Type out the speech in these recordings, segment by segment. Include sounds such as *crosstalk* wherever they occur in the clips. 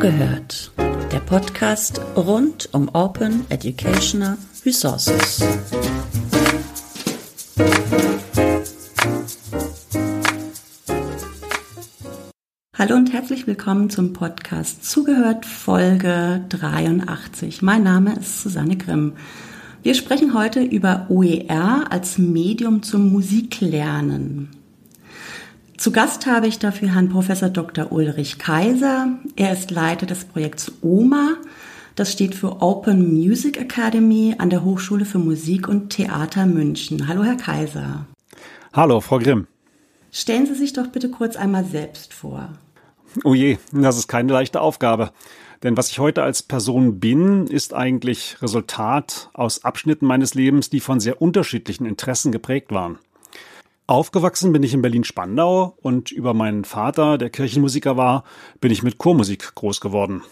Zugehört. Der Podcast rund um Open Educational Resources. Hallo und herzlich willkommen zum Podcast Zugehört Folge 83. Mein Name ist Susanne Grimm. Wir sprechen heute über OER als Medium zum Musiklernen. Zu Gast habe ich dafür Herrn Professor Dr. Ulrich Kaiser. Er ist Leiter des Projekts OMA. Das steht für Open Music Academy an der Hochschule für Musik und Theater München. Hallo, Herr Kaiser. Hallo, Frau Grimm. Stellen Sie sich doch bitte kurz einmal selbst vor. Oh je, das ist keine leichte Aufgabe. Denn was ich heute als Person bin, ist eigentlich Resultat aus Abschnitten meines Lebens, die von sehr unterschiedlichen Interessen geprägt waren. Aufgewachsen bin ich in Berlin-Spandau und über meinen Vater, der Kirchenmusiker war, bin ich mit Chormusik groß geworden.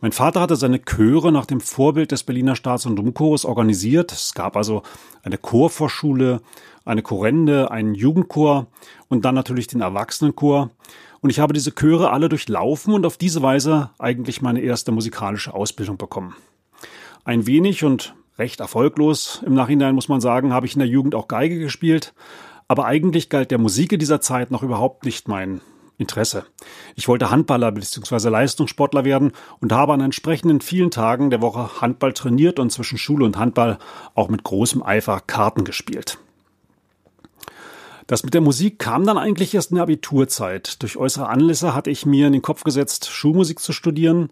Mein Vater hatte seine Chöre nach dem Vorbild des Berliner Staats- und Domchores organisiert. Es gab also eine Chorvorschule, eine Chorende, einen Jugendchor und dann natürlich den Erwachsenenchor. Und ich habe diese Chöre alle durchlaufen und auf diese Weise eigentlich meine erste musikalische Ausbildung bekommen. Ein wenig und recht erfolglos im Nachhinein muss man sagen, habe ich in der Jugend auch Geige gespielt, aber eigentlich galt der Musik in dieser Zeit noch überhaupt nicht mein Interesse. Ich wollte Handballer bzw. Leistungssportler werden und habe an entsprechenden vielen Tagen der Woche Handball trainiert und zwischen Schule und Handball auch mit großem Eifer Karten gespielt. Das mit der Musik kam dann eigentlich erst in der Abiturzeit. Durch äußere Anlässe hatte ich mir in den Kopf gesetzt, Schulmusik zu studieren.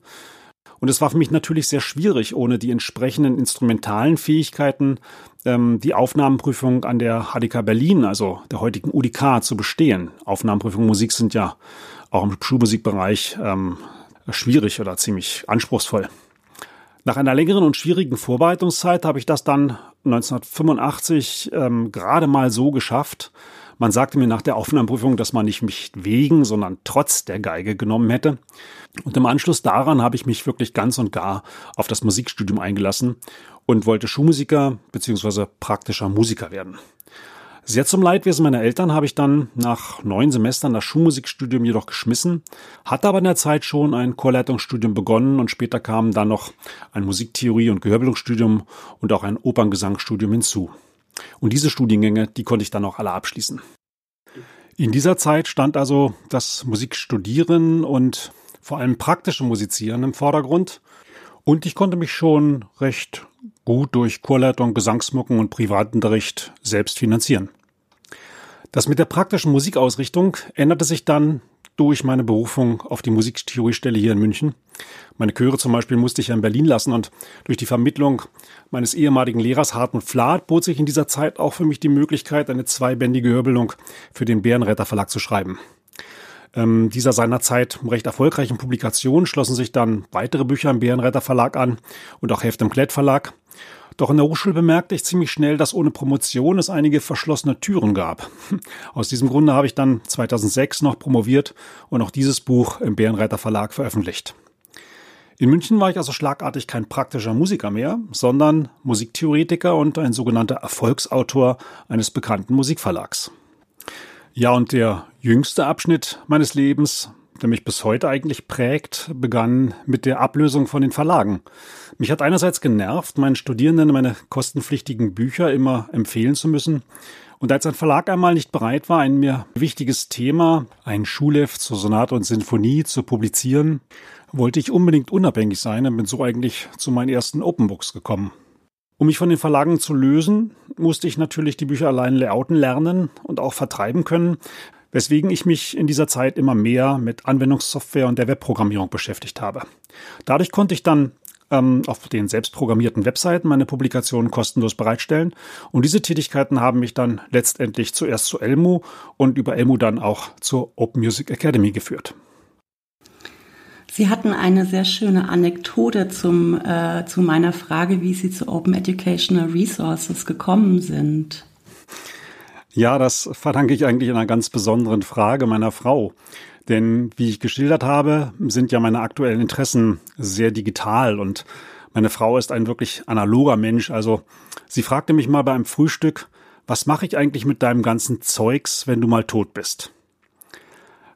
Und es war für mich natürlich sehr schwierig, ohne die entsprechenden instrumentalen Fähigkeiten ähm, die Aufnahmeprüfung an der HDK Berlin, also der heutigen UDK, zu bestehen. Aufnahmeprüfungen Musik sind ja auch im Schulmusikbereich ähm, schwierig oder ziemlich anspruchsvoll. Nach einer längeren und schwierigen Vorbereitungszeit habe ich das dann 1985 ähm, gerade mal so geschafft, man sagte mir nach der Aufnahmeprüfung, dass man nicht mich wegen, sondern trotz der Geige genommen hätte. Und im Anschluss daran habe ich mich wirklich ganz und gar auf das Musikstudium eingelassen und wollte Schulmusiker bzw. praktischer Musiker werden. Sehr zum Leidwesen meiner Eltern habe ich dann nach neun Semestern das Schulmusikstudium jedoch geschmissen, hatte aber in der Zeit schon ein Chorleitungsstudium begonnen und später kamen dann noch ein Musiktheorie- und Gehörbildungsstudium und auch ein Operngesangsstudium hinzu. Und diese Studiengänge, die konnte ich dann auch alle abschließen. In dieser Zeit stand also das Musikstudieren und vor allem praktische Musizieren im Vordergrund. Und ich konnte mich schon recht gut durch Chorleitung, Gesangsmucken und Privatunterricht selbst finanzieren. Das mit der praktischen Musikausrichtung änderte sich dann durch meine Berufung auf die Musiktheoriestelle hier in München. Meine Chöre zum Beispiel musste ich ja in Berlin lassen und durch die Vermittlung meines ehemaligen Lehrers Hartmut Flath bot sich in dieser Zeit auch für mich die Möglichkeit, eine zweibändige Hörbildung für den Bärenretter Verlag zu schreiben. Ähm, dieser seinerzeit recht erfolgreichen Publikation schlossen sich dann weitere Bücher im Bärenretter Verlag an und auch Heft im Klett Verlag. Doch in der Hochschule bemerkte ich ziemlich schnell, dass ohne Promotion es einige verschlossene Türen gab. *laughs* Aus diesem Grunde habe ich dann 2006 noch promoviert und auch dieses Buch im Bärenreiter Verlag veröffentlicht. In München war ich also schlagartig kein praktischer Musiker mehr, sondern Musiktheoretiker und ein sogenannter Erfolgsautor eines bekannten Musikverlags. Ja, und der jüngste Abschnitt meines Lebens mich bis heute eigentlich prägt, begann mit der Ablösung von den Verlagen. Mich hat einerseits genervt, meinen Studierenden meine kostenpflichtigen Bücher immer empfehlen zu müssen. Und als ein Verlag einmal nicht bereit war, ein mir wichtiges Thema, ein Schulheft zur Sonate und Sinfonie zu publizieren, wollte ich unbedingt unabhängig sein und bin so eigentlich zu meinen ersten Open Books gekommen. Um mich von den Verlagen zu lösen, musste ich natürlich die Bücher allein layouten lernen und auch vertreiben können, weswegen ich mich in dieser Zeit immer mehr mit Anwendungssoftware und der Webprogrammierung beschäftigt habe. Dadurch konnte ich dann ähm, auf den selbstprogrammierten Webseiten meine Publikationen kostenlos bereitstellen. Und diese Tätigkeiten haben mich dann letztendlich zuerst zu Elmo und über Elmo dann auch zur Open Music Academy geführt. Sie hatten eine sehr schöne Anekdote zum, äh, zu meiner Frage, wie Sie zu Open Educational Resources gekommen sind. Ja, das verdanke ich eigentlich einer ganz besonderen Frage meiner Frau. Denn wie ich geschildert habe, sind ja meine aktuellen Interessen sehr digital und meine Frau ist ein wirklich analoger Mensch. Also sie fragte mich mal beim Frühstück, was mache ich eigentlich mit deinem ganzen Zeugs, wenn du mal tot bist?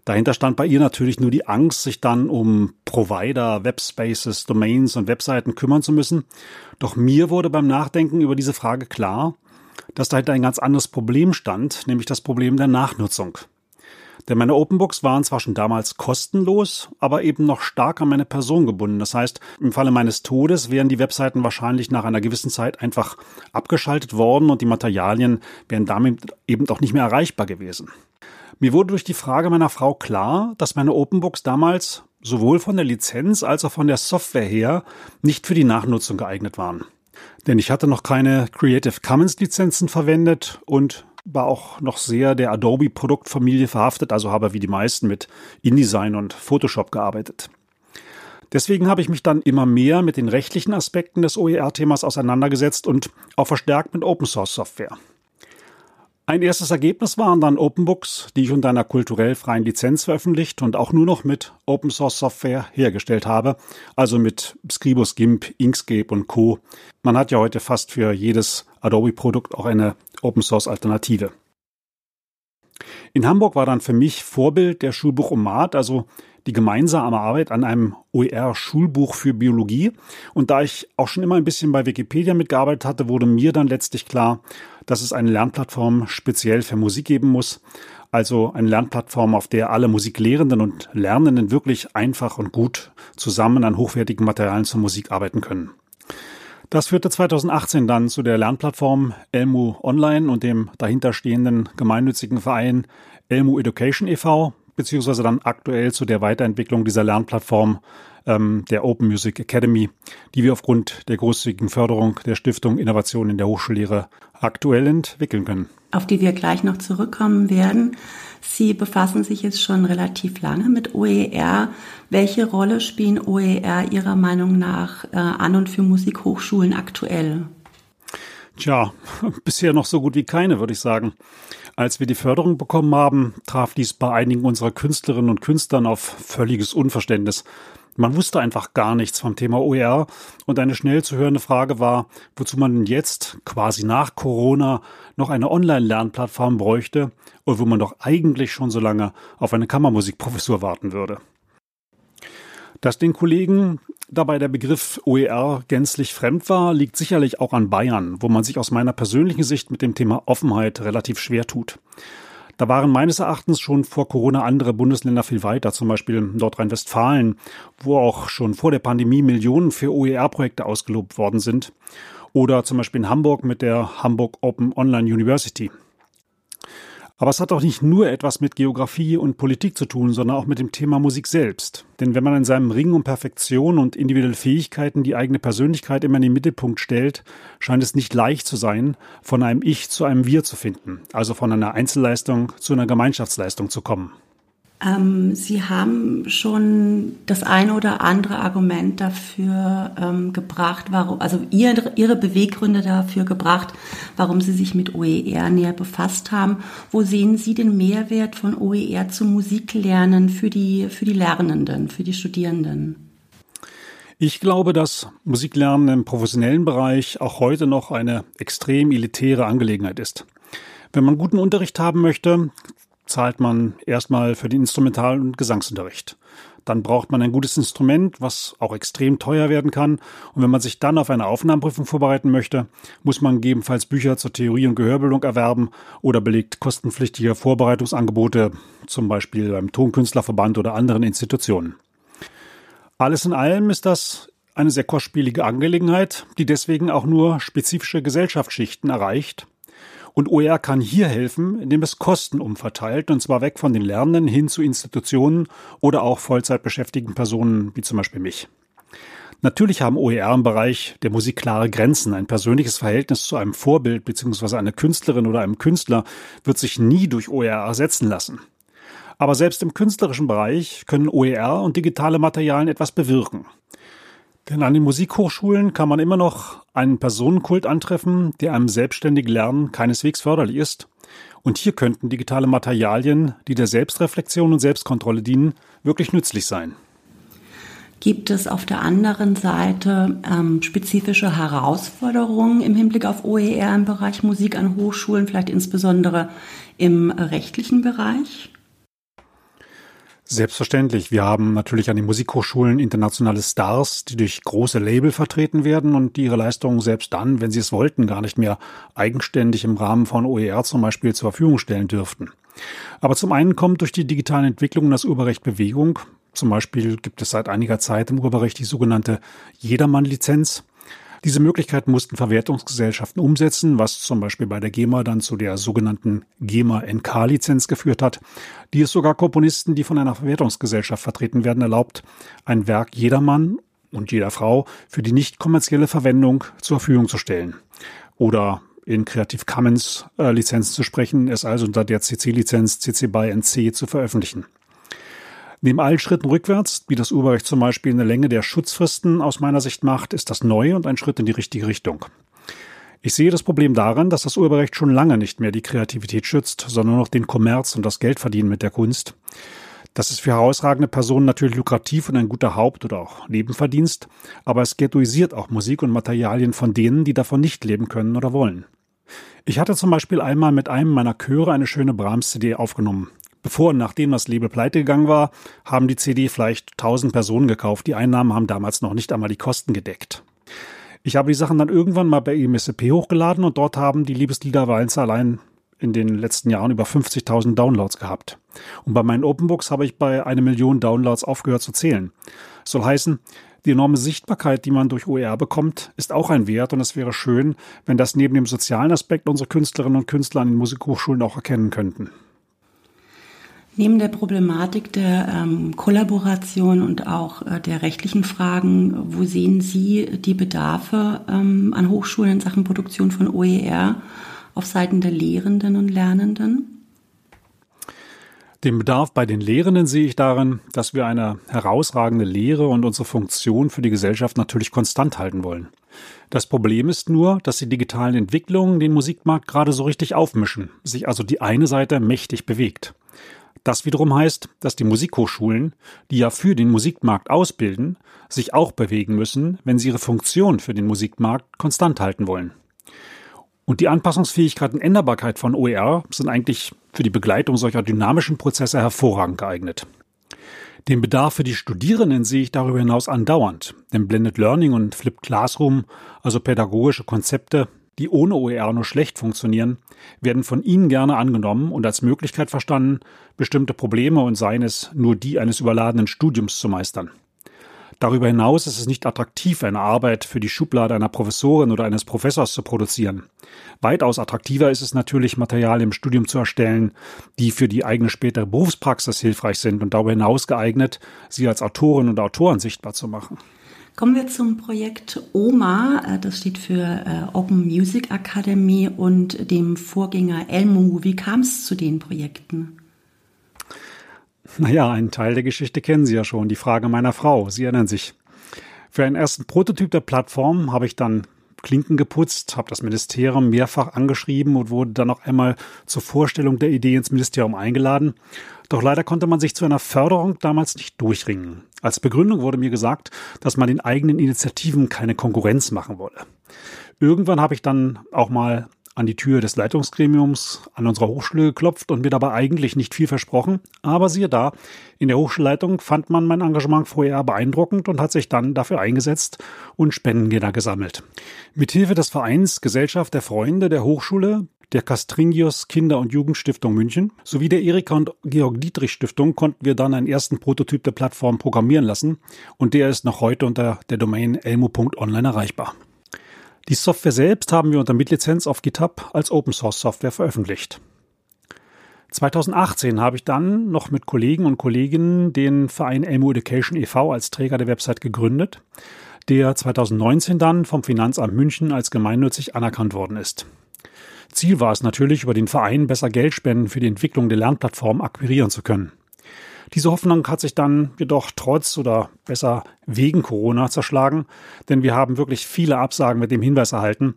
Dahinter stand bei ihr natürlich nur die Angst, sich dann um Provider, Webspaces, Domains und Webseiten kümmern zu müssen. Doch mir wurde beim Nachdenken über diese Frage klar, dass dahinter ein ganz anderes Problem stand, nämlich das Problem der Nachnutzung. Denn meine Openbooks waren zwar schon damals kostenlos, aber eben noch stark an meine Person gebunden. Das heißt, im Falle meines Todes wären die Webseiten wahrscheinlich nach einer gewissen Zeit einfach abgeschaltet worden und die Materialien wären damit eben auch nicht mehr erreichbar gewesen. Mir wurde durch die Frage meiner Frau klar, dass meine Openbooks damals sowohl von der Lizenz als auch von der Software her nicht für die Nachnutzung geeignet waren. Denn ich hatte noch keine Creative Commons Lizenzen verwendet und war auch noch sehr der Adobe Produktfamilie verhaftet, also habe wie die meisten mit InDesign und Photoshop gearbeitet. Deswegen habe ich mich dann immer mehr mit den rechtlichen Aspekten des OER-Themas auseinandergesetzt und auch verstärkt mit Open Source Software. Ein erstes Ergebnis waren dann Openbooks, die ich unter einer kulturell freien Lizenz veröffentlicht und auch nur noch mit Open Source Software hergestellt habe, also mit Scribus, GIMP, Inkscape und Co. Man hat ja heute fast für jedes Adobe-Produkt auch eine Open Source Alternative. In Hamburg war dann für mich Vorbild der Schulbuch Omat, also die gemeinsame Arbeit an einem OER-Schulbuch für Biologie. Und da ich auch schon immer ein bisschen bei Wikipedia mitgearbeitet hatte, wurde mir dann letztlich klar, dass es eine Lernplattform speziell für Musik geben muss. Also eine Lernplattform, auf der alle Musiklehrenden und Lernenden wirklich einfach und gut zusammen an hochwertigen Materialien zur Musik arbeiten können. Das führte 2018 dann zu der Lernplattform Elmu Online und dem dahinterstehenden gemeinnützigen Verein Elmu Education e.V., beziehungsweise dann aktuell zu der Weiterentwicklung dieser Lernplattform ähm, der Open Music Academy, die wir aufgrund der großzügigen Förderung der Stiftung Innovation in der Hochschullehre aktuell entwickeln können. Auf die wir gleich noch zurückkommen werden. Sie befassen sich jetzt schon relativ lange mit OER. Welche Rolle spielen OER Ihrer Meinung nach äh, an und für Musikhochschulen aktuell? Tja, *laughs* bisher noch so gut wie keine, würde ich sagen. Als wir die Förderung bekommen haben, traf dies bei einigen unserer Künstlerinnen und Künstlern auf völliges Unverständnis. Man wusste einfach gar nichts vom Thema OER und eine schnell zu hörende Frage war, wozu man denn jetzt, quasi nach Corona, noch eine Online-Lernplattform bräuchte und wo man doch eigentlich schon so lange auf eine Kammermusikprofessur warten würde. Dass den Kollegen dabei der Begriff OER gänzlich fremd war, liegt sicherlich auch an Bayern, wo man sich aus meiner persönlichen Sicht mit dem Thema Offenheit relativ schwer tut. Da waren meines Erachtens schon vor Corona andere Bundesländer viel weiter, zum Beispiel Nordrhein-Westfalen, wo auch schon vor der Pandemie Millionen für OER-Projekte ausgelobt worden sind. Oder zum Beispiel in Hamburg mit der Hamburg Open Online University. Aber es hat auch nicht nur etwas mit Geografie und Politik zu tun, sondern auch mit dem Thema Musik selbst. Denn wenn man in seinem Ring um Perfektion und individuelle Fähigkeiten die eigene Persönlichkeit immer in den Mittelpunkt stellt, scheint es nicht leicht zu sein, von einem Ich zu einem Wir zu finden, also von einer Einzelleistung zu einer Gemeinschaftsleistung zu kommen. Ähm, Sie haben schon das eine oder andere Argument dafür ähm, gebracht, warum, also ihr, Ihre Beweggründe dafür gebracht, warum Sie sich mit OER näher befasst haben. Wo sehen Sie den Mehrwert von OER zum Musiklernen für die, für die Lernenden, für die Studierenden? Ich glaube, dass Musiklernen im professionellen Bereich auch heute noch eine extrem elitäre Angelegenheit ist. Wenn man guten Unterricht haben möchte, zahlt man erstmal für den Instrumental- und Gesangsunterricht. Dann braucht man ein gutes Instrument, was auch extrem teuer werden kann. Und wenn man sich dann auf eine Aufnahmeprüfung vorbereiten möchte, muss man gegebenenfalls Bücher zur Theorie und Gehörbildung erwerben oder belegt kostenpflichtige Vorbereitungsangebote, zum Beispiel beim Tonkünstlerverband oder anderen Institutionen. Alles in allem ist das eine sehr kostspielige Angelegenheit, die deswegen auch nur spezifische Gesellschaftsschichten erreicht und OER kann hier helfen, indem es Kosten umverteilt, und zwar weg von den Lernenden hin zu Institutionen oder auch Vollzeitbeschäftigten Personen, wie zum Beispiel mich. Natürlich haben OER im Bereich der Musik klare Grenzen. Ein persönliches Verhältnis zu einem Vorbild bzw. einer Künstlerin oder einem Künstler wird sich nie durch OER ersetzen lassen. Aber selbst im künstlerischen Bereich können OER und digitale Materialien etwas bewirken. Denn an den Musikhochschulen kann man immer noch einen Personenkult antreffen, der einem selbstständigen Lernen keineswegs förderlich ist. Und hier könnten digitale Materialien, die der Selbstreflexion und Selbstkontrolle dienen, wirklich nützlich sein. Gibt es auf der anderen Seite ähm, spezifische Herausforderungen im Hinblick auf OER im Bereich Musik an Hochschulen, vielleicht insbesondere im rechtlichen Bereich? Selbstverständlich. Wir haben natürlich an den Musikhochschulen internationale Stars, die durch große Label vertreten werden und die ihre Leistungen selbst dann, wenn sie es wollten, gar nicht mehr eigenständig im Rahmen von OER zum Beispiel zur Verfügung stellen dürften. Aber zum einen kommt durch die digitalen Entwicklungen das Urheberrecht Bewegung. Zum Beispiel gibt es seit einiger Zeit im Urheberrecht die sogenannte Jedermann-Lizenz. Diese Möglichkeit mussten Verwertungsgesellschaften umsetzen, was zum Beispiel bei der GEMA dann zu der sogenannten GEMA-NK-Lizenz geführt hat, die es sogar Komponisten, die von einer Verwertungsgesellschaft vertreten werden, erlaubt, ein Werk jedermann und jeder Frau für die nicht kommerzielle Verwendung zur Verfügung zu stellen. Oder in Creative Commons äh, Lizenzen zu sprechen, es also unter der CC-Lizenz CC BY NC zu veröffentlichen. Neben allen Schritten rückwärts, wie das Urheberrecht zum Beispiel in der Länge der Schutzfristen aus meiner Sicht macht, ist das neu und ein Schritt in die richtige Richtung. Ich sehe das Problem daran, dass das Urheberrecht schon lange nicht mehr die Kreativität schützt, sondern noch den Kommerz und das Geldverdienen mit der Kunst. Das ist für herausragende Personen natürlich lukrativ und ein guter Haupt- oder auch Nebenverdienst, aber es ghettoisiert auch Musik und Materialien von denen, die davon nicht leben können oder wollen. Ich hatte zum Beispiel einmal mit einem meiner Chöre eine schöne Brahms-CD aufgenommen. Bevor und nachdem das Label pleite gegangen war, haben die CD vielleicht 1000 Personen gekauft. Die Einnahmen haben damals noch nicht einmal die Kosten gedeckt. Ich habe die Sachen dann irgendwann mal bei EMSCP hochgeladen und dort haben die Liebeslieder Walzer allein in den letzten Jahren über 50.000 Downloads gehabt. Und bei meinen Openbooks habe ich bei eine Million Downloads aufgehört zu zählen. soll heißen, die enorme Sichtbarkeit, die man durch OER bekommt, ist auch ein Wert und es wäre schön, wenn das neben dem sozialen Aspekt unsere Künstlerinnen und Künstler an den Musikhochschulen auch erkennen könnten. Neben der Problematik der ähm, Kollaboration und auch äh, der rechtlichen Fragen, wo sehen Sie die Bedarfe ähm, an Hochschulen in Sachen Produktion von OER auf Seiten der Lehrenden und Lernenden? Den Bedarf bei den Lehrenden sehe ich darin, dass wir eine herausragende Lehre und unsere Funktion für die Gesellschaft natürlich konstant halten wollen. Das Problem ist nur, dass die digitalen Entwicklungen den Musikmarkt gerade so richtig aufmischen, sich also die eine Seite mächtig bewegt. Das wiederum heißt, dass die Musikhochschulen, die ja für den Musikmarkt ausbilden, sich auch bewegen müssen, wenn sie ihre Funktion für den Musikmarkt konstant halten wollen. Und die Anpassungsfähigkeit und Änderbarkeit von OER sind eigentlich für die Begleitung solcher dynamischen Prozesse hervorragend geeignet. Den Bedarf für die Studierenden sehe ich darüber hinaus andauernd, denn Blended Learning und Flipped Classroom, also pädagogische Konzepte, die ohne OER nur schlecht funktionieren, werden von Ihnen gerne angenommen und als Möglichkeit verstanden, bestimmte Probleme und seien es nur die eines überladenen Studiums zu meistern. Darüber hinaus ist es nicht attraktiv, eine Arbeit für die Schublade einer Professorin oder eines Professors zu produzieren. Weitaus attraktiver ist es natürlich, Material im Studium zu erstellen, die für die eigene spätere Berufspraxis hilfreich sind und darüber hinaus geeignet, sie als Autorin und Autoren sichtbar zu machen. Kommen wir zum Projekt OMA, äh, das steht für äh, Open Music Academy und dem Vorgänger Elmu. Wie kam es zu den Projekten? Naja, einen Teil der Geschichte kennen Sie ja schon, die Frage meiner Frau. Sie erinnern sich. Für einen ersten Prototyp der Plattform habe ich dann Klinken geputzt, habe das Ministerium mehrfach angeschrieben und wurde dann noch einmal zur Vorstellung der Idee ins Ministerium eingeladen. Doch leider konnte man sich zu einer Förderung damals nicht durchringen. Als Begründung wurde mir gesagt, dass man den eigenen Initiativen keine Konkurrenz machen wolle. Irgendwann habe ich dann auch mal an die Tür des Leitungsgremiums an unserer Hochschule geklopft und mir dabei eigentlich nicht viel versprochen. Aber siehe da, in der Hochschulleitung fand man mein Engagement vorher beeindruckend und hat sich dann dafür eingesetzt und Spendengelder gesammelt. Mithilfe des Vereins Gesellschaft der Freunde der Hochschule der Castringios Kinder- und Jugendstiftung München sowie der Erika und Georg Dietrich Stiftung konnten wir dann einen ersten Prototyp der Plattform programmieren lassen und der ist noch heute unter der Domain elmo.online erreichbar. Die Software selbst haben wir unter Mitlizenz auf GitHub als Open Source Software veröffentlicht. 2018 habe ich dann noch mit Kollegen und Kolleginnen den Verein Elmo Education e.V. als Träger der Website gegründet, der 2019 dann vom Finanzamt München als gemeinnützig anerkannt worden ist. Ziel war es natürlich, über den Verein besser Geldspenden für die Entwicklung der Lernplattform akquirieren zu können. Diese Hoffnung hat sich dann jedoch trotz oder besser wegen Corona zerschlagen, denn wir haben wirklich viele Absagen mit dem Hinweis erhalten,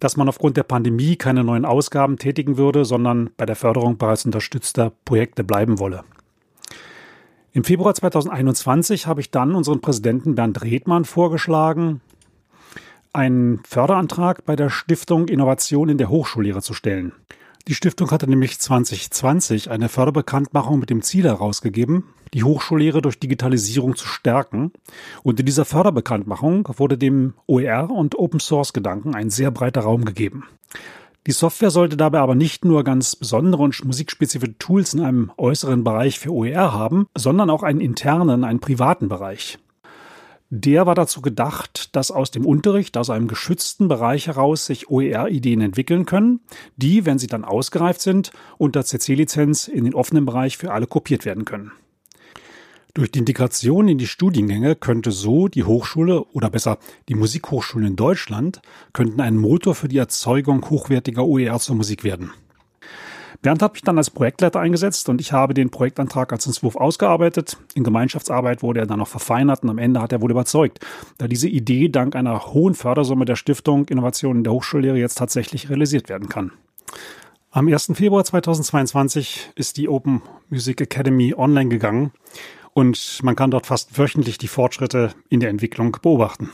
dass man aufgrund der Pandemie keine neuen Ausgaben tätigen würde, sondern bei der Förderung bereits unterstützter Projekte bleiben wolle. Im Februar 2021 habe ich dann unseren Präsidenten Bernd Redmann vorgeschlagen, einen Förderantrag bei der Stiftung Innovation in der Hochschullehre zu stellen. Die Stiftung hatte nämlich 2020 eine Förderbekanntmachung mit dem Ziel herausgegeben, die Hochschullehre durch Digitalisierung zu stärken. Und in dieser Förderbekanntmachung wurde dem OER und Open Source Gedanken ein sehr breiter Raum gegeben. Die Software sollte dabei aber nicht nur ganz besondere und musikspezifische Tools in einem äußeren Bereich für OER haben, sondern auch einen internen, einen privaten Bereich. Der war dazu gedacht, dass aus dem Unterricht, aus einem geschützten Bereich heraus sich OER-Ideen entwickeln können, die, wenn sie dann ausgereift sind, unter CC-Lizenz in den offenen Bereich für alle kopiert werden können. Durch die Integration in die Studiengänge könnte so die Hochschule oder besser die Musikhochschulen in Deutschland könnten ein Motor für die Erzeugung hochwertiger OER zur Musik werden. Bernd hat mich dann als Projektleiter eingesetzt und ich habe den Projektantrag als Entwurf ausgearbeitet. In Gemeinschaftsarbeit wurde er dann noch verfeinert und am Ende hat er wohl überzeugt, da diese Idee dank einer hohen Fördersumme der Stiftung Innovation in der Hochschullehre jetzt tatsächlich realisiert werden kann. Am 1. Februar 2022 ist die Open Music Academy online gegangen und man kann dort fast wöchentlich die Fortschritte in der Entwicklung beobachten.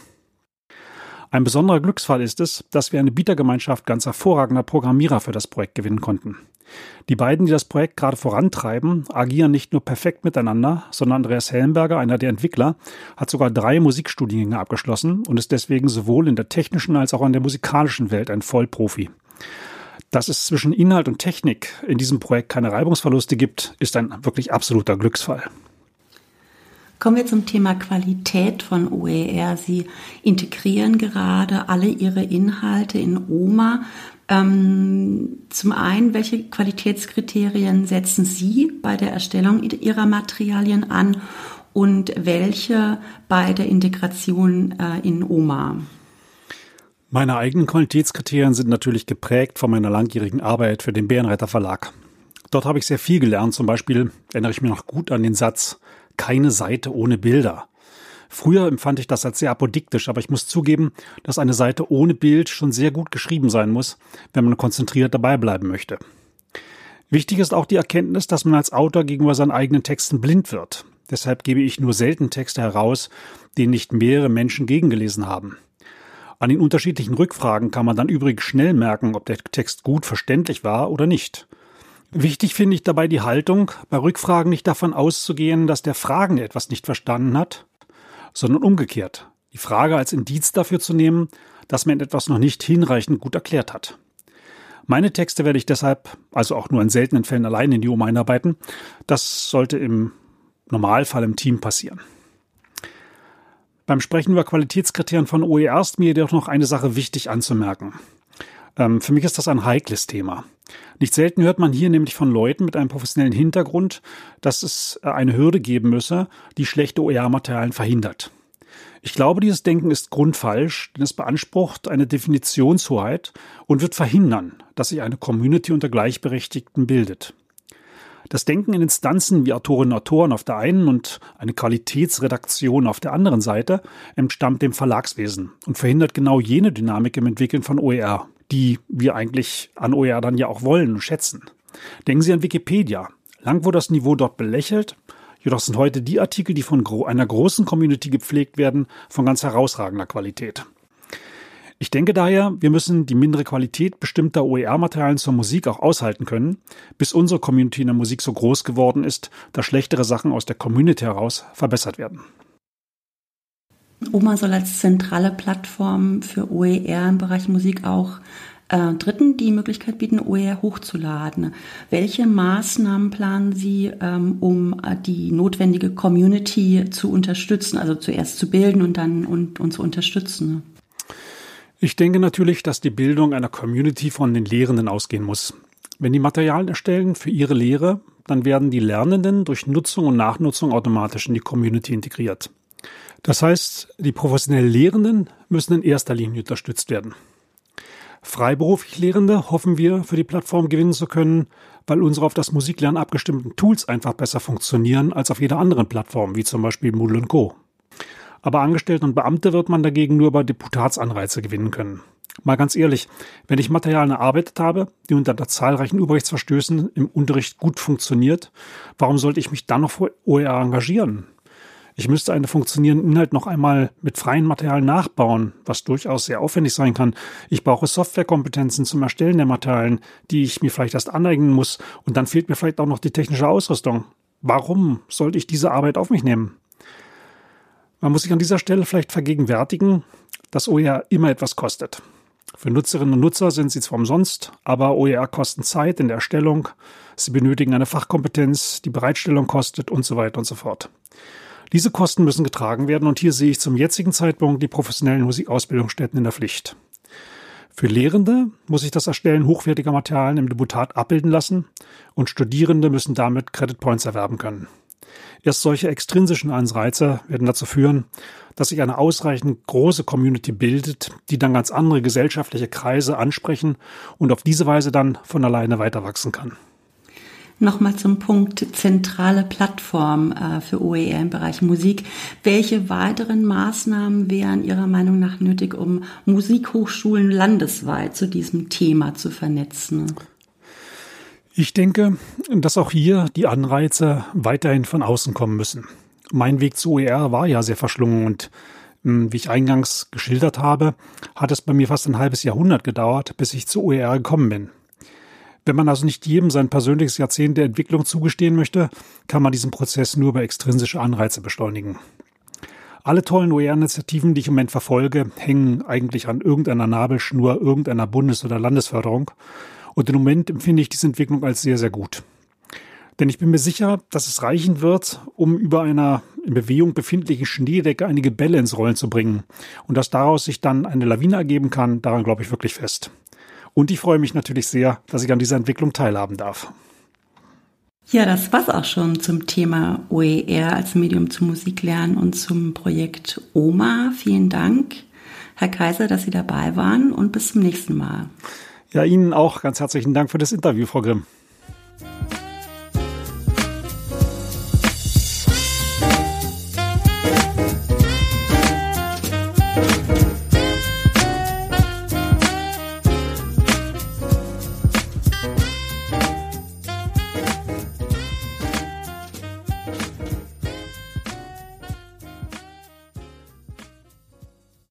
Ein besonderer Glücksfall ist es, dass wir eine Bietergemeinschaft ganz hervorragender Programmierer für das Projekt gewinnen konnten. Die beiden, die das Projekt gerade vorantreiben, agieren nicht nur perfekt miteinander, sondern Andreas Hellenberger, einer der Entwickler, hat sogar drei Musikstudiengänge abgeschlossen und ist deswegen sowohl in der technischen als auch in der musikalischen Welt ein Vollprofi. Dass es zwischen Inhalt und Technik in diesem Projekt keine Reibungsverluste gibt, ist ein wirklich absoluter Glücksfall. Kommen wir zum Thema Qualität von OER. Sie integrieren gerade alle Ihre Inhalte in OMA. Ähm, zum einen, welche Qualitätskriterien setzen Sie bei der Erstellung Ihrer Materialien an und welche bei der Integration äh, in OMA? Meine eigenen Qualitätskriterien sind natürlich geprägt von meiner langjährigen Arbeit für den Bärenreiter Verlag. Dort habe ich sehr viel gelernt. Zum Beispiel erinnere ich mich noch gut an den Satz, keine Seite ohne Bilder. Früher empfand ich das als sehr apodiktisch, aber ich muss zugeben, dass eine Seite ohne Bild schon sehr gut geschrieben sein muss, wenn man konzentriert dabei bleiben möchte. Wichtig ist auch die Erkenntnis, dass man als Autor gegenüber seinen eigenen Texten blind wird. Deshalb gebe ich nur selten Texte heraus, die nicht mehrere Menschen gegengelesen haben. An den unterschiedlichen Rückfragen kann man dann übrigens schnell merken, ob der Text gut verständlich war oder nicht. Wichtig finde ich dabei die Haltung, bei Rückfragen nicht davon auszugehen, dass der Fragende etwas nicht verstanden hat, sondern umgekehrt, die Frage als Indiz dafür zu nehmen, dass man etwas noch nicht hinreichend gut erklärt hat. Meine Texte werde ich deshalb, also auch nur in seltenen Fällen allein in die OM einarbeiten. Das sollte im Normalfall im Team passieren. Beim Sprechen über Qualitätskriterien von OER ist mir jedoch noch eine Sache wichtig anzumerken. Ähm, für mich ist das ein heikles Thema. Nicht selten hört man hier nämlich von Leuten mit einem professionellen Hintergrund, dass es äh, eine Hürde geben müsse, die schlechte OER-Materialien verhindert. Ich glaube, dieses Denken ist grundfalsch, denn es beansprucht eine Definitionshoheit und wird verhindern, dass sich eine Community unter Gleichberechtigten bildet. Das Denken in Instanzen wie Autorinnen und Autoren auf der einen und eine Qualitätsredaktion auf der anderen Seite entstammt dem Verlagswesen und verhindert genau jene Dynamik im Entwickeln von OER, die wir eigentlich an OER dann ja auch wollen und schätzen. Denken Sie an Wikipedia. Lang wurde das Niveau dort belächelt, jedoch sind heute die Artikel, die von einer großen Community gepflegt werden, von ganz herausragender Qualität. Ich denke daher, wir müssen die mindere Qualität bestimmter OER-Materialien zur Musik auch aushalten können, bis unsere Community in der Musik so groß geworden ist, dass schlechtere Sachen aus der Community heraus verbessert werden. OMA soll als zentrale Plattform für OER im Bereich Musik auch äh, Dritten die Möglichkeit bieten, OER hochzuladen. Welche Maßnahmen planen Sie, ähm, um äh, die notwendige Community zu unterstützen, also zuerst zu bilden und dann und, und zu unterstützen? Ich denke natürlich, dass die Bildung einer Community von den Lehrenden ausgehen muss. Wenn die Materialien erstellen für ihre Lehre, dann werden die Lernenden durch Nutzung und Nachnutzung automatisch in die Community integriert. Das heißt, die professionellen Lehrenden müssen in erster Linie unterstützt werden. Freiberuflich Lehrende hoffen wir für die Plattform gewinnen zu können, weil unsere auf das Musiklernen abgestimmten Tools einfach besser funktionieren als auf jeder anderen Plattform, wie zum Beispiel Moodle Co. Aber Angestellte und Beamte wird man dagegen nur über Deputatsanreize gewinnen können. Mal ganz ehrlich, wenn ich Materialien erarbeitet habe, die unter zahlreichen Urheberrechtsverstößen im Unterricht gut funktioniert, warum sollte ich mich dann noch für OER engagieren? Ich müsste einen funktionierenden Inhalt noch einmal mit freien Materialien nachbauen, was durchaus sehr aufwendig sein kann. Ich brauche Softwarekompetenzen zum Erstellen der Materialien, die ich mir vielleicht erst aneignen muss. Und dann fehlt mir vielleicht auch noch die technische Ausrüstung. Warum sollte ich diese Arbeit auf mich nehmen? Man muss sich an dieser Stelle vielleicht vergegenwärtigen, dass OER immer etwas kostet. Für Nutzerinnen und Nutzer sind sie zwar umsonst, aber OER kosten Zeit in der Erstellung, sie benötigen eine Fachkompetenz, die Bereitstellung kostet und so weiter und so fort. Diese Kosten müssen getragen werden und hier sehe ich zum jetzigen Zeitpunkt die professionellen Musikausbildungsstätten in der Pflicht. Für Lehrende muss ich das Erstellen hochwertiger Materialien im Deputat abbilden lassen und Studierende müssen damit Credit Points erwerben können. Erst solche extrinsischen Anreize werden dazu führen, dass sich eine ausreichend große Community bildet, die dann ganz andere gesellschaftliche Kreise ansprechen und auf diese Weise dann von alleine weiter wachsen kann. Nochmal zum Punkt zentrale Plattform äh, für OER im Bereich Musik. Welche weiteren Maßnahmen wären Ihrer Meinung nach nötig, um Musikhochschulen landesweit zu diesem Thema zu vernetzen? Ich denke, dass auch hier die Anreize weiterhin von außen kommen müssen. Mein Weg zu OER war ja sehr verschlungen und hm, wie ich eingangs geschildert habe, hat es bei mir fast ein halbes Jahrhundert gedauert, bis ich zu OER gekommen bin. Wenn man also nicht jedem sein persönliches Jahrzehnt der Entwicklung zugestehen möchte, kann man diesen Prozess nur über extrinsische Anreize beschleunigen. Alle tollen OER-Initiativen, die ich im Moment verfolge, hängen eigentlich an irgendeiner Nabelschnur irgendeiner Bundes- oder Landesförderung. Und im Moment empfinde ich diese Entwicklung als sehr, sehr gut. Denn ich bin mir sicher, dass es reichen wird, um über einer in Bewegung befindlichen Schneedecke einige Bälle ins Rollen zu bringen. Und dass daraus sich dann eine Lawine ergeben kann, daran glaube ich wirklich fest. Und ich freue mich natürlich sehr, dass ich an dieser Entwicklung teilhaben darf. Ja, das war's auch schon zum Thema OER als Medium zum Musiklernen und zum Projekt OMA. Vielen Dank, Herr Kaiser, dass Sie dabei waren und bis zum nächsten Mal. Ja, Ihnen auch ganz herzlichen Dank für das Interview, Frau Grimm.